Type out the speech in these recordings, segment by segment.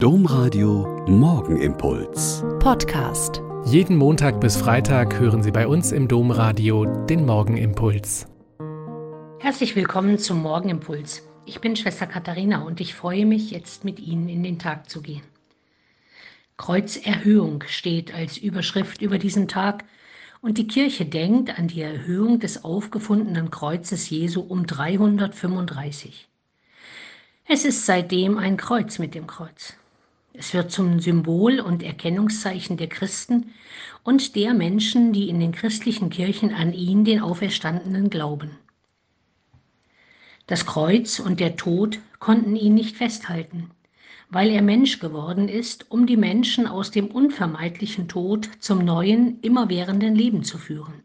Domradio Morgenimpuls. Podcast. Jeden Montag bis Freitag hören Sie bei uns im Domradio den Morgenimpuls. Herzlich willkommen zum Morgenimpuls. Ich bin Schwester Katharina und ich freue mich, jetzt mit Ihnen in den Tag zu gehen. Kreuzerhöhung steht als Überschrift über diesen Tag und die Kirche denkt an die Erhöhung des aufgefundenen Kreuzes Jesu um 335. Es ist seitdem ein Kreuz mit dem Kreuz. Es wird zum Symbol und Erkennungszeichen der Christen und der Menschen, die in den christlichen Kirchen an ihn, den Auferstandenen, glauben. Das Kreuz und der Tod konnten ihn nicht festhalten, weil er Mensch geworden ist, um die Menschen aus dem unvermeidlichen Tod zum neuen, immerwährenden Leben zu führen.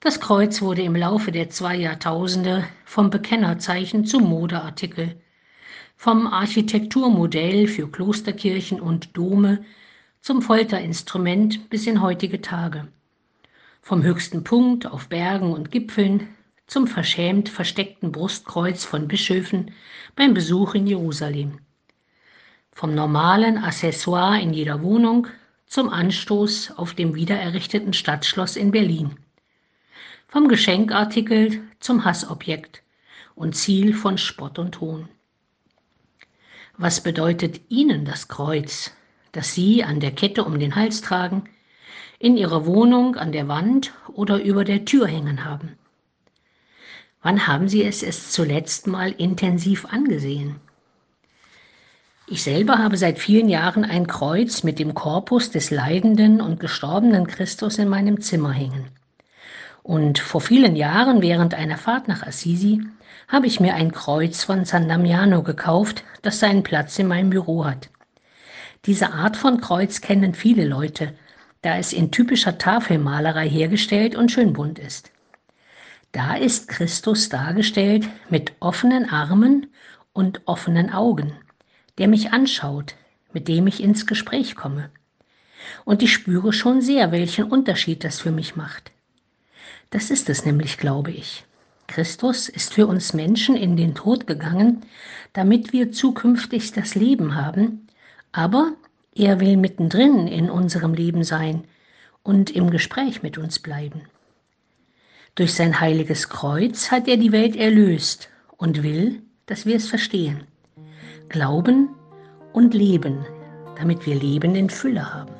Das Kreuz wurde im Laufe der zwei Jahrtausende vom Bekennerzeichen zum Modeartikel, vom Architekturmodell für Klosterkirchen und Dome zum Folterinstrument bis in heutige Tage. Vom höchsten Punkt auf Bergen und Gipfeln zum verschämt versteckten Brustkreuz von Bischöfen beim Besuch in Jerusalem. Vom normalen Accessoire in jeder Wohnung zum Anstoß auf dem wiedererrichteten Stadtschloss in Berlin. Vom Geschenkartikel zum Hassobjekt und Ziel von Spott und Hohn. Was bedeutet Ihnen das Kreuz, das Sie an der Kette um den Hals tragen, in Ihrer Wohnung, an der Wand oder über der Tür hängen haben? Wann haben Sie es es zuletzt mal intensiv angesehen? Ich selber habe seit vielen Jahren ein Kreuz mit dem Korpus des leidenden und gestorbenen Christus in meinem Zimmer hängen. Und vor vielen Jahren während einer Fahrt nach Assisi habe ich mir ein Kreuz von San Damiano gekauft, das seinen Platz in meinem Büro hat. Diese Art von Kreuz kennen viele Leute, da es in typischer Tafelmalerei hergestellt und schön bunt ist. Da ist Christus dargestellt mit offenen Armen und offenen Augen, der mich anschaut, mit dem ich ins Gespräch komme. Und ich spüre schon sehr, welchen Unterschied das für mich macht. Das ist es nämlich, glaube ich. Christus ist für uns Menschen in den Tod gegangen, damit wir zukünftig das Leben haben, aber er will mittendrin in unserem Leben sein und im Gespräch mit uns bleiben. Durch sein heiliges Kreuz hat er die Welt erlöst und will, dass wir es verstehen, glauben und leben, damit wir Leben in Fülle haben.